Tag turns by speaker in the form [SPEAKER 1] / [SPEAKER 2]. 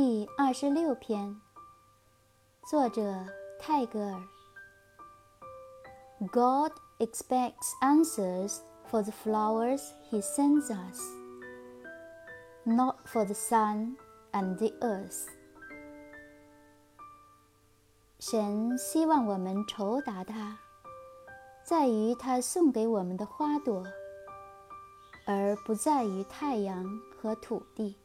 [SPEAKER 1] 第二十六篇作者泰戈尔 god expects answers for the flowers he sends us not for the sun and the earth 神希望我们酬答他在于他送给我们的花朵而不在于太阳和土地